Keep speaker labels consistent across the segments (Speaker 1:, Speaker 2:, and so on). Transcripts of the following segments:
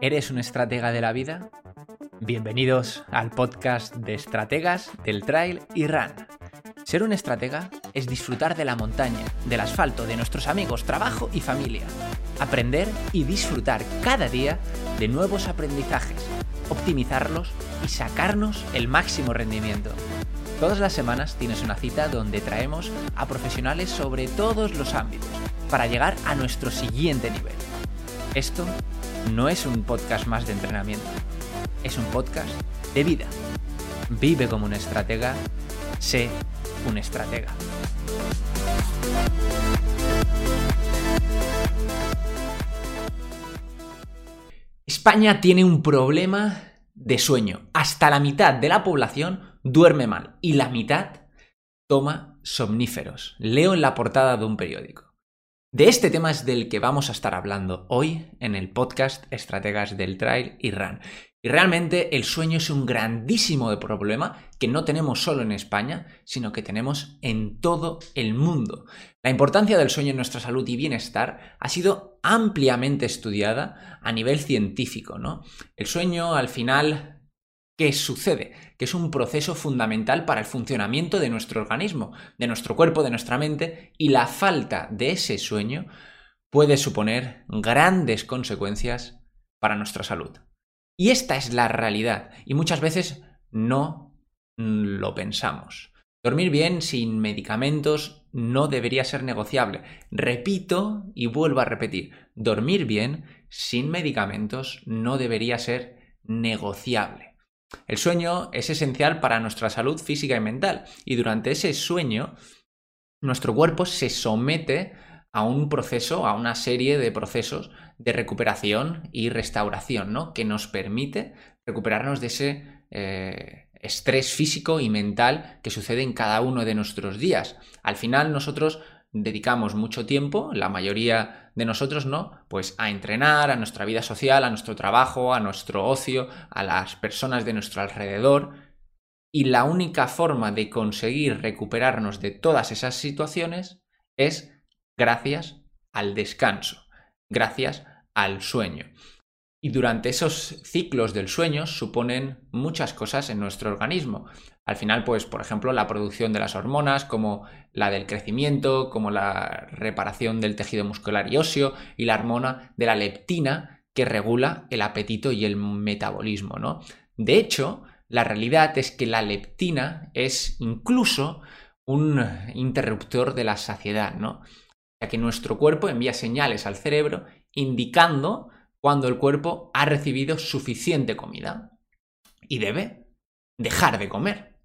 Speaker 1: ¿Eres un estratega de la vida? Bienvenidos al podcast de estrategas del trail y run. Ser un estratega es disfrutar de la montaña, del asfalto, de nuestros amigos, trabajo y familia. Aprender y disfrutar cada día de nuevos aprendizajes, optimizarlos y sacarnos el máximo rendimiento. Todas las semanas tienes una cita donde traemos a profesionales sobre todos los ámbitos para llegar a nuestro siguiente nivel. Esto no es un podcast más de entrenamiento, es un podcast de vida. Vive como un estratega, sé un estratega. España tiene un problema de sueño. Hasta la mitad de la población duerme mal y la mitad toma somníferos. Leo en la portada de un periódico. De este tema es del que vamos a estar hablando hoy en el podcast Estrategas del Trail y Run. Y realmente el sueño es un grandísimo problema que no tenemos solo en España, sino que tenemos en todo el mundo. La importancia del sueño en nuestra salud y bienestar ha sido ampliamente estudiada a nivel científico, ¿no? El sueño al final ¿Qué sucede? Que es un proceso fundamental para el funcionamiento de nuestro organismo, de nuestro cuerpo, de nuestra mente, y la falta de ese sueño puede suponer grandes consecuencias para nuestra salud. Y esta es la realidad, y muchas veces no lo pensamos. Dormir bien sin medicamentos no debería ser negociable. Repito y vuelvo a repetir, dormir bien sin medicamentos no debería ser negociable. El sueño es esencial para nuestra salud física y mental y durante ese sueño nuestro cuerpo se somete a un proceso, a una serie de procesos de recuperación y restauración, ¿no? Que nos permite recuperarnos de ese eh, estrés físico y mental que sucede en cada uno de nuestros días. Al final nosotros dedicamos mucho tiempo, la mayoría de nosotros no, pues a entrenar, a nuestra vida social, a nuestro trabajo, a nuestro ocio, a las personas de nuestro alrededor. Y la única forma de conseguir recuperarnos de todas esas situaciones es gracias al descanso, gracias al sueño. Y durante esos ciclos del sueño suponen muchas cosas en nuestro organismo. Al final, pues, por ejemplo, la producción de las hormonas, como la del crecimiento, como la reparación del tejido muscular y óseo, y la hormona de la leptina, que regula el apetito y el metabolismo, ¿no? De hecho, la realidad es que la leptina es incluso un interruptor de la saciedad, ¿no? Ya que nuestro cuerpo envía señales al cerebro indicando cuando el cuerpo ha recibido suficiente comida y debe dejar de comer.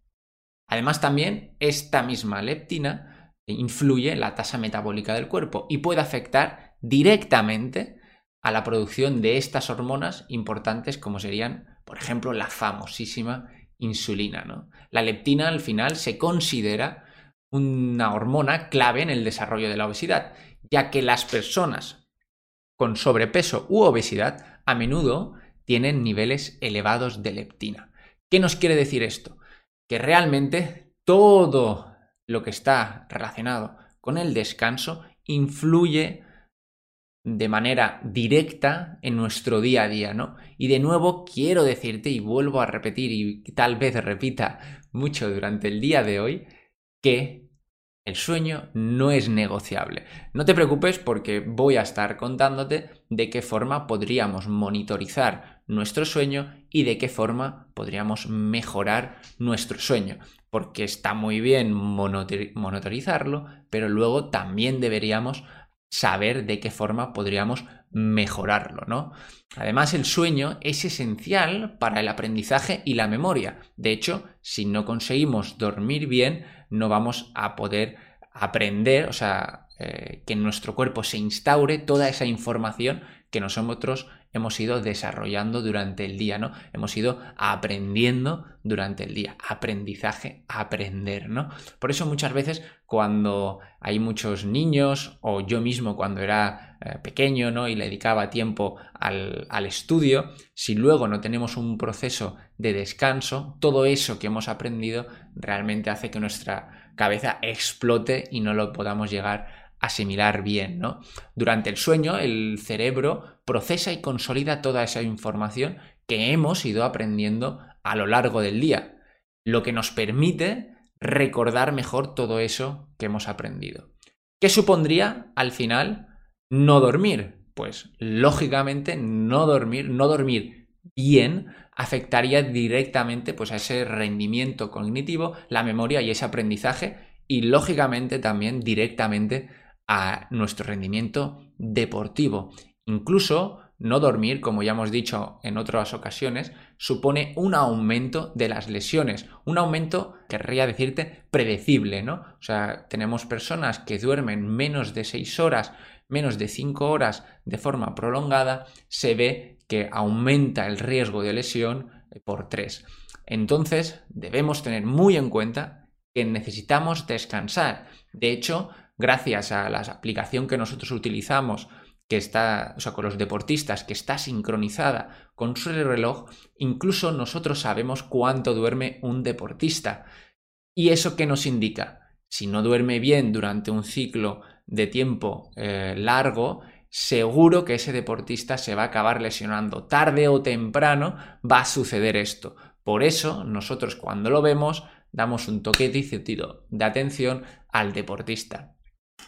Speaker 1: Además, también esta misma leptina influye en la tasa metabólica del cuerpo y puede afectar directamente a la producción de estas hormonas importantes como serían, por ejemplo, la famosísima insulina. ¿no? La leptina al final se considera una hormona clave en el desarrollo de la obesidad, ya que las personas con sobrepeso u obesidad a menudo tienen niveles elevados de leptina. ¿Qué nos quiere decir esto? que realmente todo lo que está relacionado con el descanso influye de manera directa en nuestro día a día, ¿no? Y de nuevo quiero decirte y vuelvo a repetir y tal vez repita mucho durante el día de hoy que el sueño no es negociable. No te preocupes porque voy a estar contándote de qué forma podríamos monitorizar nuestro sueño y de qué forma podríamos mejorar nuestro sueño. Porque está muy bien monitorizarlo, pero luego también deberíamos saber de qué forma podríamos mejorarlo, ¿no? Además, el sueño es esencial para el aprendizaje y la memoria. De hecho, si no conseguimos dormir bien, no vamos a poder aprender, o sea, eh, que en nuestro cuerpo se instaure toda esa información que nosotros hemos ido desarrollando durante el día, ¿no? Hemos ido aprendiendo durante el día. Aprendizaje, aprender, ¿no? Por eso muchas veces cuando hay muchos niños o yo mismo cuando era eh, pequeño, ¿no? Y le dedicaba tiempo al, al estudio, si luego no tenemos un proceso de descanso, todo eso que hemos aprendido realmente hace que nuestra cabeza explote y no lo podamos llegar asimilar bien, ¿no? Durante el sueño, el cerebro procesa y consolida toda esa información que hemos ido aprendiendo a lo largo del día, lo que nos permite recordar mejor todo eso que hemos aprendido. ¿Qué supondría al final no dormir? Pues lógicamente no dormir, no dormir bien afectaría directamente pues, a ese rendimiento cognitivo, la memoria y ese aprendizaje y lógicamente también directamente a nuestro rendimiento deportivo. Incluso no dormir, como ya hemos dicho en otras ocasiones, supone un aumento de las lesiones. Un aumento, querría decirte, predecible, ¿no? O sea, tenemos personas que duermen menos de 6 horas, menos de 5 horas de forma prolongada, se ve que aumenta el riesgo de lesión por 3. Entonces, debemos tener muy en cuenta que necesitamos descansar. De hecho, gracias a la aplicación que nosotros utilizamos, que está, o sea, con los deportistas, que está sincronizada con su reloj, incluso nosotros sabemos cuánto duerme un deportista. ¿Y eso qué nos indica? Si no duerme bien durante un ciclo de tiempo eh, largo, seguro que ese deportista se va a acabar lesionando. Tarde o temprano va a suceder esto. Por eso nosotros cuando lo vemos damos un toque de atención al deportista.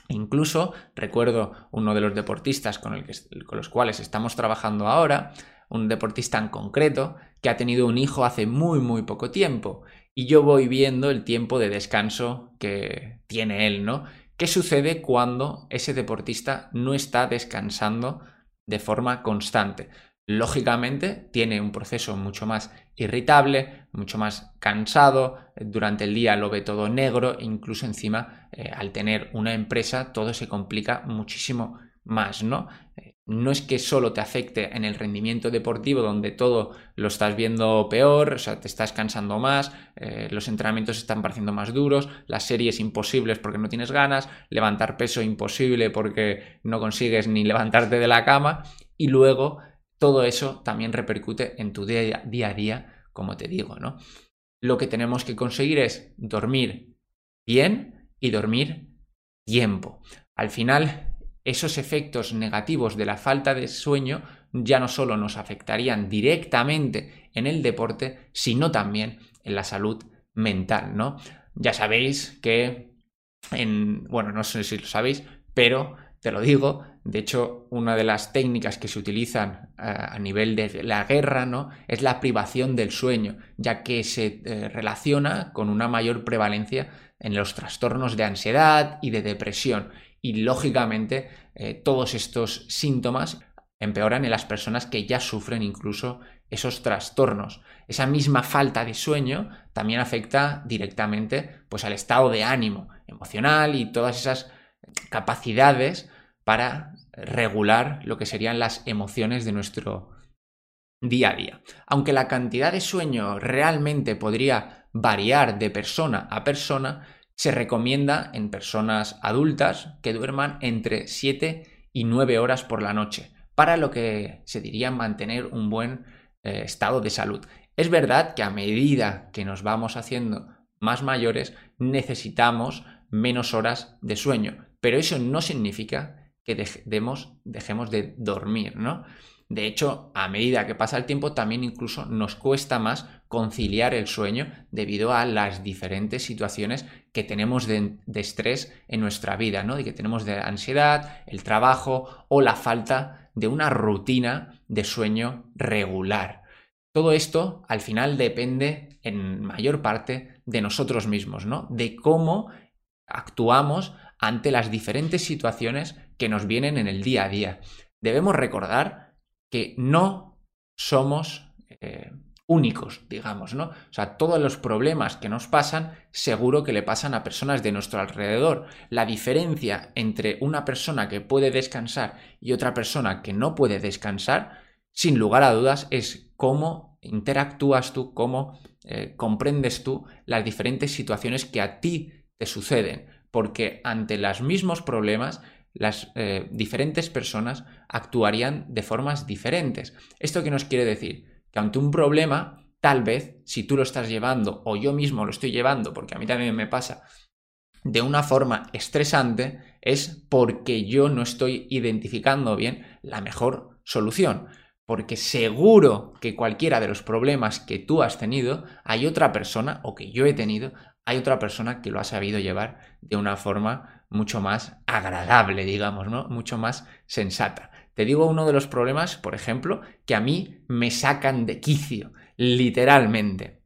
Speaker 1: Incluso recuerdo uno de los deportistas con, los cuales estamos trabajando ahora, un deportista en concreto, que ha tenido un hijo hace muy muy poco tiempo y yo voy viendo el tiempo de descanso que tiene él, ¿no? ¿Qué sucede cuando ese deportista no está descansando de forma constante? Lógicamente tiene un proceso mucho más irritable, mucho más cansado, durante el día lo ve todo negro incluso encima eh, al tener una empresa todo se complica muchísimo más, ¿no? Eh, no es que solo te afecte en el rendimiento deportivo donde todo lo estás viendo peor, te estás cansando más, eh, los entrenamientos están pareciendo más duros, las series imposibles porque no tienes ganas, levantar peso imposible porque no consigues ni levantarte de la cama y luego todo eso también repercute en tu día, a día, como te digo, ¿no? Lo que tenemos que conseguir es dormir bien y dormir tiempo. Al final, esos efectos negativos de la falta de sueño ya no solo nos afectarían directamente en el deporte, sino también en la salud mental, ¿no? Ya sabéis que en, bueno, no sé si lo sabéis, pero te lo digo, de hecho, una de las técnicas que se utilizan eh, a nivel de la guerra, ¿no? Es la privación del sueño, ya que se eh, relaciona con una mayor prevalencia en los trastornos de ansiedad y de depresión. Y lógicamente, eh, todos estos síntomas empeoran en las personas que ya sufren incluso esos trastornos. Esa misma falta de sueño también afecta directamente pues, al estado de ánimo emocional y todas esas capacidades para regular lo que serían las emociones de nuestro día a día. Aunque la cantidad de sueño realmente podría variar de persona a persona, se recomienda en personas adultas que duerman entre 7 y 9 horas por la noche, para lo que se diría mantener un buen eh, estado de salud. Es verdad que a medida que nos vamos haciendo más mayores, necesitamos menos horas de sueño, pero eso no significa que dejemos, dejemos de dormir, ¿no? De hecho, a medida que pasa el tiempo, también incluso nos cuesta más conciliar el sueño debido a las diferentes situaciones que tenemos de, estrés en nuestra vida, ¿no? Y que tenemos de ansiedad, el trabajo o la falta de una rutina de sueño regular. Todo esto al final depende en mayor parte de nosotros mismos, ¿no? De cómo actuamos ante las diferentes situaciones que nos vienen en el día a día. Debemos recordar que no somos eh, únicos, digamos, ¿no? O sea, todos los problemas que nos pasan, seguro que le pasan a personas de nuestro alrededor. La diferencia entre una persona que puede descansar y otra persona que no puede descansar, sin lugar a dudas, es cómo interactúas tú, cómo eh, comprendes tú las diferentes situaciones que a ti te suceden. Porque ante los mismos problemas, las eh, diferentes personas actuarían de formas diferentes. ¿Esto qué nos quiere decir? que ante un problema, tal vez, si tú lo estás llevando o yo mismo lo estoy llevando, porque a mí también me pasa, de una forma estresante, es porque yo no estoy identificando bien la mejor solución. Porque seguro que cualquiera de los problemas que tú has tenido, hay otra persona, o que yo he tenido, hay otra persona que lo ha sabido llevar de una forma mucho más agradable, digamos, ¿no? Mucho más sensata. Te digo uno de los problemas, por ejemplo, que a mí me sacan de quicio, literalmente.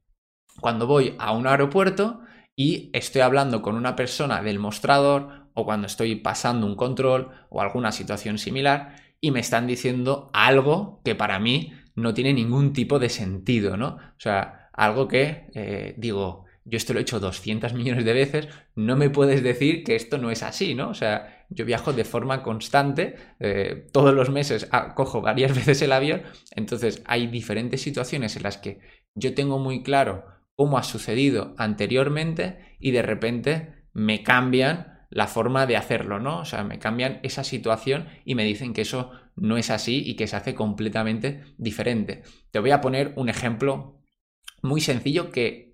Speaker 1: Cuando voy a un aeropuerto y estoy hablando con una persona del mostrador o cuando estoy pasando un control o alguna situación similar y me están diciendo algo que para mí no tiene ningún tipo de sentido, ¿no? O sea, algo que eh, digo, yo esto lo he hecho 200 millones de veces, no me puedes decir que esto no es así, ¿no? O sea, yo viajo de forma constante, eh, todos los meses ah, cojo varias veces el avión, entonces hay diferentes situaciones en las que yo tengo muy claro cómo ha sucedido anteriormente y de repente me cambian la forma de hacerlo, ¿no? O sea, me cambian esa situación y me dicen que eso no es así y que se hace completamente diferente. Te voy a poner un ejemplo muy sencillo que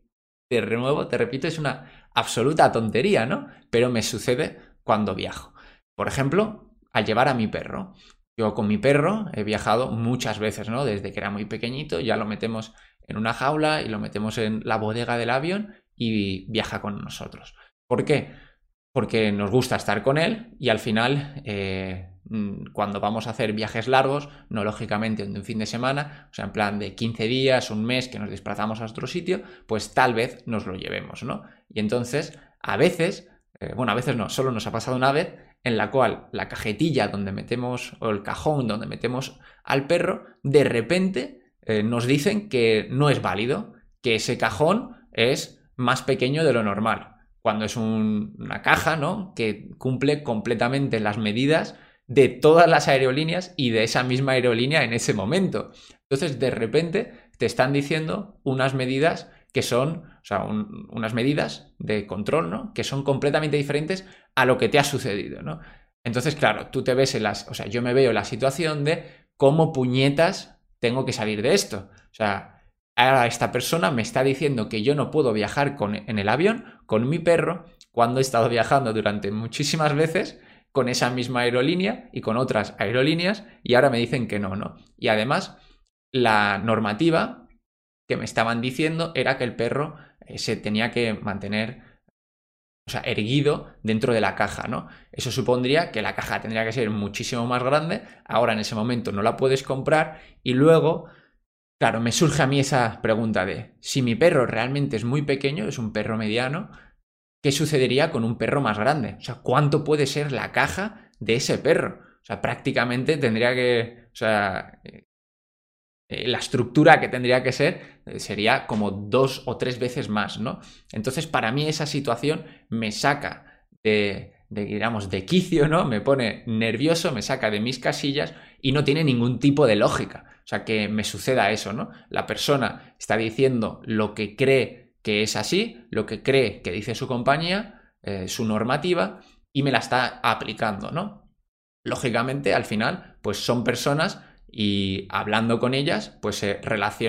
Speaker 1: de nuevo, te repito, es una absoluta tontería, ¿no? Pero me sucede cuando viajo. Por ejemplo, al llevar a mi perro. Yo con mi perro he viajado muchas veces, ¿no? Desde que era muy pequeñito, ya lo metemos en una jaula y lo metemos en la bodega del avión y viaja con nosotros. ¿Por qué? Porque nos gusta estar con él y al final eh, Mm, cuando vamos a hacer viajes largos, no lógicamente de un fin de semana, o sea, en plan de 15 días, un mes que nos desplazamos a otro sitio, pues tal vez nos lo llevemos, ¿no? Y entonces, a veces, eh, bueno, a veces no, solo nos ha pasado una vez en la cual la cajetilla donde metemos, o el cajón donde metemos al perro, de repente eh, nos dicen que no es válido, que ese cajón es más pequeño de lo normal, cuando es una caja, ¿no? Que cumple completamente las medidas de todas las aerolíneas y de esa misma aerolínea en ese momento. Entonces, de repente, te están diciendo unas medidas que son, o sea, unas medidas de control, ¿no? Que son completamente diferentes a lo que te ha sucedido, ¿no? Entonces, claro, tú te ves en las, o sea, yo me veo en la situación de cómo puñetas tengo que salir de esto. O sea, ahora esta persona me está diciendo que yo no puedo viajar con, en el avión con mi perro cuando he estado viajando durante muchísimas veces con esa misma aerolínea y con otras aerolíneas y ahora me dicen que no, ¿no? Y además, la normativa que me estaban diciendo era que el perro eh, se tenía que mantener, o sea, erguido dentro de la caja, ¿no? Eso supondría que la caja tendría que ser muchísimo más grande, ahora en ese momento no la puedes comprar y luego... Claro, me surge a mí esa pregunta de si mi perro realmente es muy pequeño, es un perro mediano, ¿qué sucedería con un perro más grande? O sea, ¿cuánto puede ser la caja de ese perro? O sea, prácticamente tendría que, o sea, eh, eh, la estructura que tendría que ser eh, sería como dos o tres veces más, ¿no? Entonces, para mí esa situación me saca de, de, digamos, de quicio, ¿no? Me pone nervioso, me saca de mis casillas y no tiene ningún tipo de lógica. O sea, que me suceda eso, ¿no? La persona está diciendo lo que cree que es así, lo que cree que dice su compañía, eh, su normativa, y me la está aplicando, ¿no? Lógicamente, al final, pues son personas y hablando con ellas, pues se,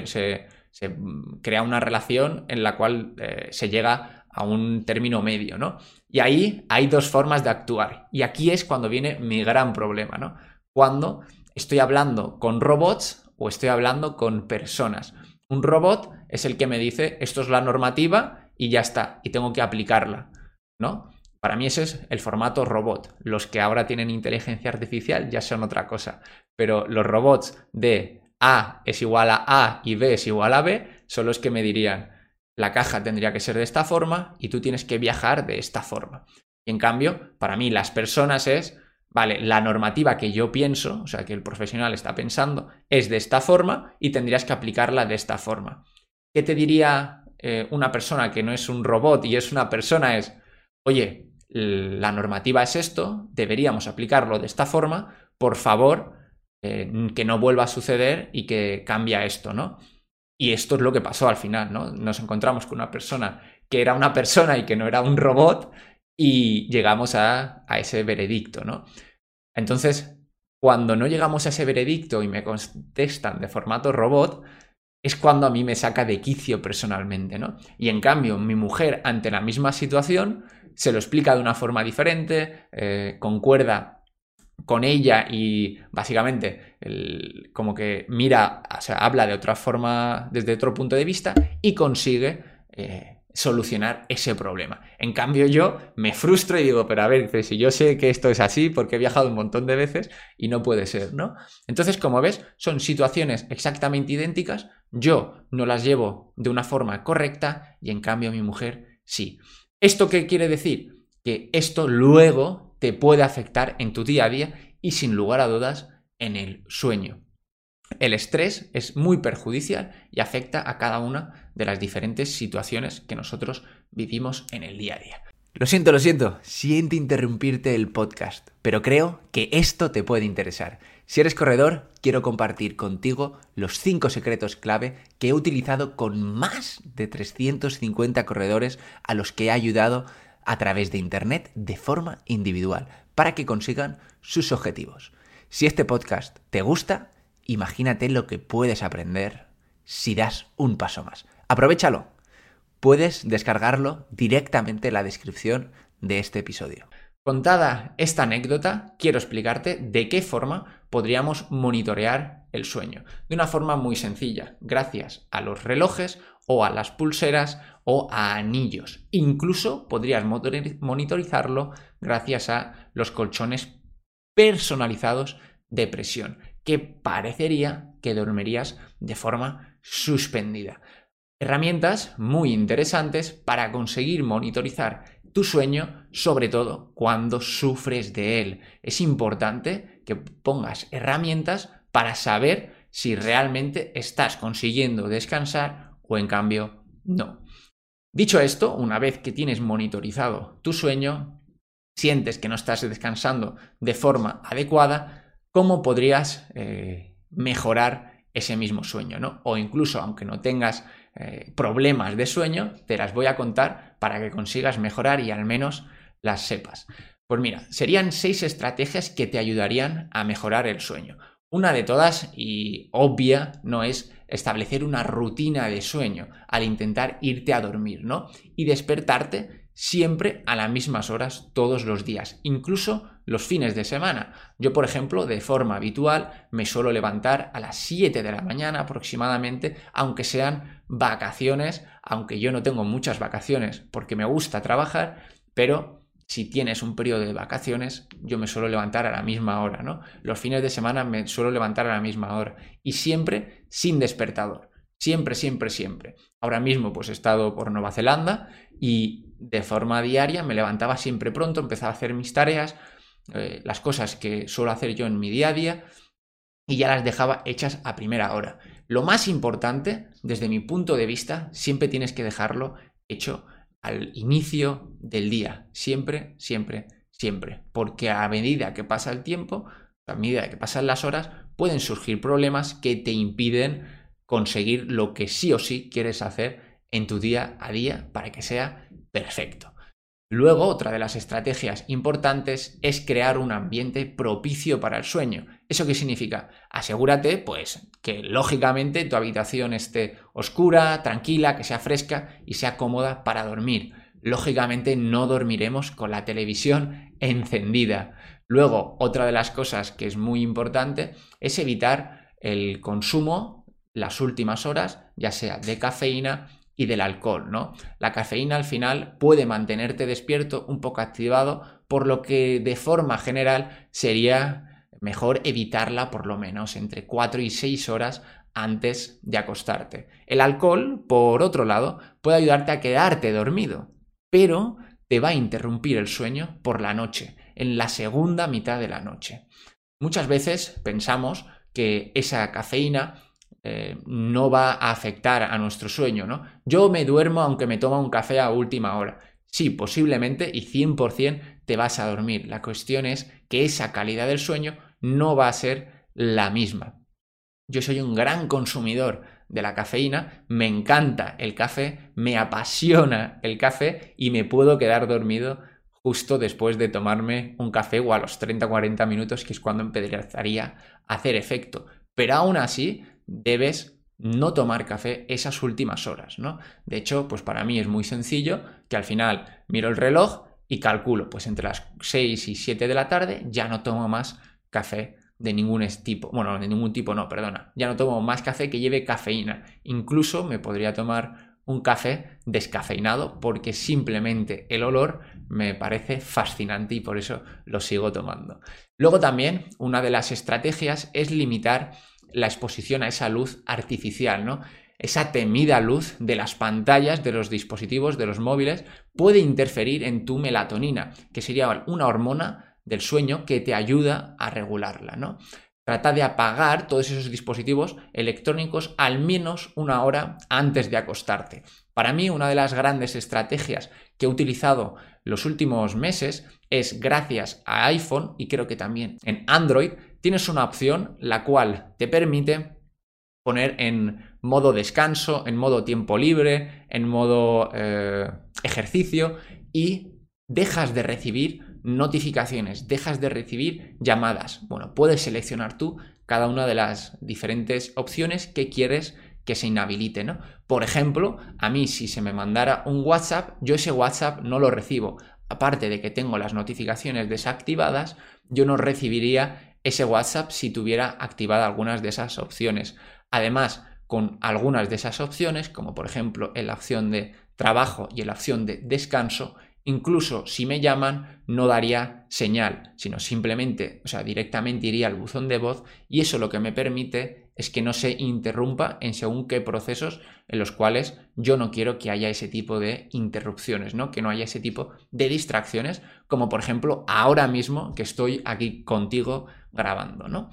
Speaker 1: se, crea una relación en la cual eh, se llega a un término medio, ¿no? Y ahí hay dos formas de actuar. Y aquí es cuando viene mi gran problema, ¿no? Cuando estoy hablando con robots o estoy hablando con personas. Un robot es el que me dice esto es la normativa y ya está, y tengo que aplicarla, ¿no? Para mí ese es el formato robot. Los que ahora tienen inteligencia artificial ya son otra cosa, pero los robots de A es igual a A y B es igual a B son los que me dirían la caja tendría que ser de esta forma y tú tienes que viajar de esta forma. Y en cambio, para mí las personas es vale, la normativa que yo pienso, o sea, que el profesional está pensando, es de esta forma y tendrías que aplicarla de esta forma. ¿Qué te diría eh, una persona que no es un robot y es una persona? Es, oye, la normativa es esto, deberíamos aplicarlo de esta forma, por favor, eh, que no vuelva a suceder y que cambia esto, ¿no? Y esto es lo que pasó al final, ¿no? Nos encontramos con una persona que era una persona y que no era un robot y llegamos a, a ese veredicto, ¿no? Entonces, cuando no llegamos a ese veredicto y me contestan de formato robot, es cuando a mí me saca de quicio personalmente, ¿no? Y en cambio, mi mujer, ante la misma situación, se lo explica de una forma diferente, eh, concuerda con ella y básicamente como que mira, o sea, habla de otra forma, desde otro punto de vista y consigue eh, solucionar ese problema. En cambio yo me frustro y digo, pero a ver, si yo sé que esto es así porque he viajado un montón de veces y no puede ser, ¿no? Entonces, como ves, son situaciones exactamente idénticas, yo no las llevo de una forma correcta y en cambio mi mujer sí. ¿Esto qué quiere decir? Que esto luego te puede afectar en tu día a día y sin lugar a dudas en el sueño. El estrés es muy perjudicial y afecta a cada una de las diferentes situaciones que nosotros vivimos en el día a día. Lo siento, lo siento, siento interrumpirte el podcast, pero creo que esto te puede interesar. Si eres corredor, quiero compartir contigo los 5 secretos clave que he utilizado con más de 350 corredores a los que he ayudado a través de Internet de forma individual para que consigan sus objetivos. Si este podcast te gusta, imagínate lo que puedes aprender si das un paso más. Aprovechalo. Puedes descargarlo directamente en la descripción de este episodio. Contada esta anécdota, quiero explicarte de qué forma podríamos monitorear el sueño. De una forma muy sencilla, gracias a los relojes o a las pulseras o a anillos. Incluso podrías monitorizarlo gracias a los colchones personalizados de presión que parecería que dormirías de forma suspendida. Herramientas muy interesantes para conseguir monitorizar tu sueño, sobre todo cuando sufres de él. Es importante que pongas herramientas para saber si realmente estás consiguiendo descansar o en cambio no. Dicho esto, una vez que tienes monitorizado tu sueño, sientes que no estás descansando de forma adecuada, cómo podrías eh, mejorar ese mismo sueño, ¿no? O incluso, aunque no tengas eh, problemas de sueño, te las voy a contar para que consigas mejorar y al menos las sepas. Pues mira, serían seis estrategias que te ayudarían a mejorar el sueño. Una de todas, y obvia, no es establecer una rutina de sueño al intentar irte a dormir, ¿no? Y despertarte siempre a las mismas horas todos los días, incluso los fines de semana. Yo, por ejemplo, de forma habitual me suelo levantar a las 7 de la mañana aproximadamente, aunque sean vacaciones, aunque yo no tengo muchas vacaciones porque me gusta trabajar, pero si tienes un periodo de vacaciones, yo me suelo levantar a la misma hora, ¿no? Los fines de semana me suelo levantar a la misma hora y siempre sin despertador. Siempre, siempre, siempre. Ahora mismo pues he estado por Nueva Zelanda y de forma diaria me levantaba siempre pronto, empezaba a hacer mis tareas, eh, las cosas que suelo hacer yo en mi día a día y ya las dejaba hechas a primera hora. Lo más importante, desde mi punto de vista, siempre tienes que dejarlo hecho al inicio del día. Siempre, siempre, siempre. Porque a medida que pasa el tiempo, a medida que pasan las horas, pueden surgir problemas que te impiden conseguir lo que sí o sí quieres hacer en tu día a día para que sea perfecto. Luego, otra de las estrategias importantes es crear un ambiente propicio para el sueño. ¿Eso qué significa? Asegúrate, pues, que lógicamente tu habitación esté oscura, tranquila, que sea fresca y sea cómoda para dormir. Lógicamente no dormiremos con la televisión encendida. Luego, otra de las cosas que es muy importante es evitar el consumo las últimas horas, ya sea de cafeína y del alcohol, ¿no? La cafeína al final puede mantenerte despierto, un poco activado, por lo que de forma general sería mejor evitarla por lo menos entre 4 y 6 horas antes de acostarte. El alcohol, por otro lado, puede ayudarte a quedarte dormido, pero te va a interrumpir el sueño por la noche. en la segunda mitad de la noche. Muchas veces pensamos que esa cafeína eh, no va a afectar a nuestro sueño, ¿no? Yo me duermo aunque me toma un café a última hora. Sí, posiblemente y 100% te vas a dormir. La cuestión es que esa calidad del sueño no va a ser la misma. Yo soy un gran consumidor de la cafeína, me encanta el café, me apasiona el café y me puedo quedar dormido justo después de tomarme un café o a los 30-40 minutos, que es cuando empezaría a hacer efecto. Pero aún así, debes no tomar café esas últimas horas, ¿no? De hecho, pues para mí es muy sencillo que al final miro el reloj y calculo, pues entre las 6 y 7 de la tarde ya no tomo más café de ningún tipo, bueno, de ningún tipo no, perdona, ya no tomo más café que lleve cafeína. Incluso me podría tomar un café descafeinado porque simplemente el olor me parece fascinante y por eso lo sigo tomando. Luego también una de las estrategias es limitar la exposición a esa luz artificial, ¿no? Esa temida luz de las pantallas de los dispositivos, de los móviles, puede interferir en tu melatonina, que sería una hormona del sueño que te ayuda a regularla, ¿no? Trata de apagar todos esos dispositivos electrónicos al menos una hora antes de acostarte. Para mí, una de las grandes estrategias que he utilizado los últimos meses es gracias a iPhone y creo que también en Android tienes una opción la cual te permite poner en modo descanso, en modo tiempo libre, en modo eh, ejercicio y dejas de recibir notificaciones, dejas de recibir llamadas. Bueno, puedes seleccionar tú cada una de las diferentes opciones que quieres que se inhabilite, ¿no? Por ejemplo, a mí si se me mandara un WhatsApp, yo ese WhatsApp no lo recibo. Aparte de que tengo las notificaciones desactivadas, yo no recibiría ese WhatsApp si tuviera activada algunas de esas opciones. Además, con algunas de esas opciones, como por ejemplo en la opción de trabajo y en la opción de descanso, incluso si me llaman no daría señal, sino simplemente, o sea, directamente iría al buzón de voz y eso lo que me permite es que no se interrumpa en según qué procesos en los cuales yo no quiero que haya ese tipo de interrupciones, ¿no? Que no haya ese tipo de distracciones, como por ejemplo ahora mismo que estoy aquí contigo grabando, ¿no?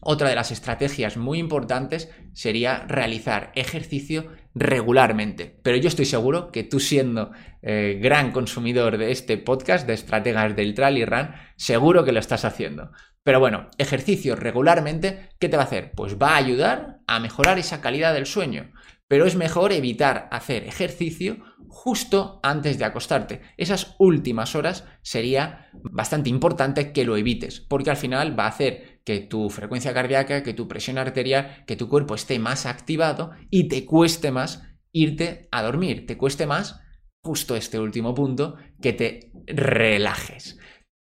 Speaker 1: Otra de las estrategias muy importantes sería realizar ejercicio regularmente. Pero yo estoy seguro que tú siendo eh, gran consumidor de este podcast de estrategas del Trail Run, seguro que lo estás haciendo. Pero bueno, ejercicio regularmente, ¿qué te va a hacer? Pues va a ayudar a mejorar esa calidad del sueño. Pero es mejor evitar hacer ejercicio justo antes de acostarte. Esas últimas horas sería bastante importante que lo evites, porque al final va a hacer que tu frecuencia cardíaca, que tu presión arterial, que tu cuerpo esté más activado y te cueste más irte a dormir, te cueste más justo este último punto, que te relajes.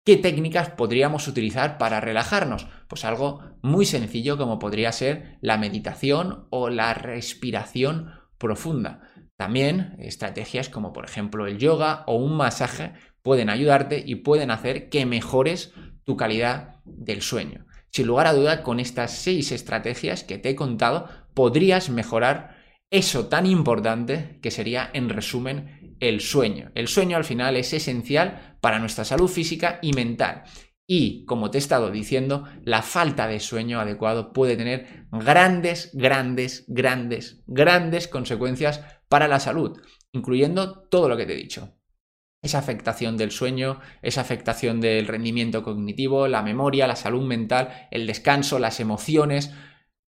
Speaker 1: ¿Qué técnicas podríamos utilizar para relajarnos? Pues algo muy sencillo como podría ser la meditación o la respiración profunda. También estrategias como por ejemplo el yoga o un masaje pueden ayudarte y pueden hacer que mejores tu calidad del sueño. Sin lugar a duda, con estas seis estrategias que te he contado, podrías mejorar eso tan importante que sería, en resumen, el sueño. El sueño al final es esencial para nuestra salud física y mental. Y, como te he estado diciendo, la falta de sueño adecuado puede tener grandes, grandes, grandes, grandes consecuencias para la salud, incluyendo todo lo que te he dicho. Esa afectación del sueño, esa afectación del rendimiento cognitivo, la memoria, la salud mental, el descanso, las emociones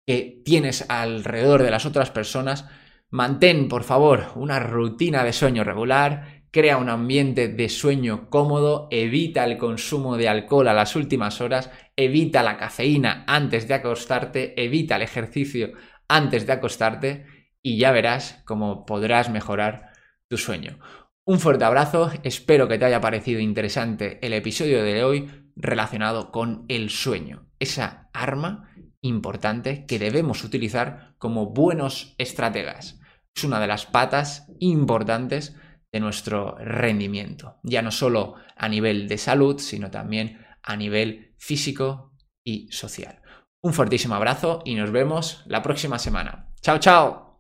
Speaker 1: que tienes alrededor de las otras personas. Mantén, por favor, una rutina de sueño regular, crea un ambiente de sueño cómodo, evita el consumo de alcohol a las últimas horas, evita la cafeína antes de acostarte, evita el ejercicio antes de acostarte y ya verás cómo podrás mejorar tu sueño. Un fuerte abrazo, espero que te haya parecido interesante el episodio de hoy relacionado con el sueño, esa arma importante que debemos utilizar como buenos estrategas. Es una de las patas importantes de nuestro rendimiento, ya no solo a nivel de salud, sino también a nivel físico y social. Un fortísimo abrazo y nos vemos la próxima semana. Chao, chao.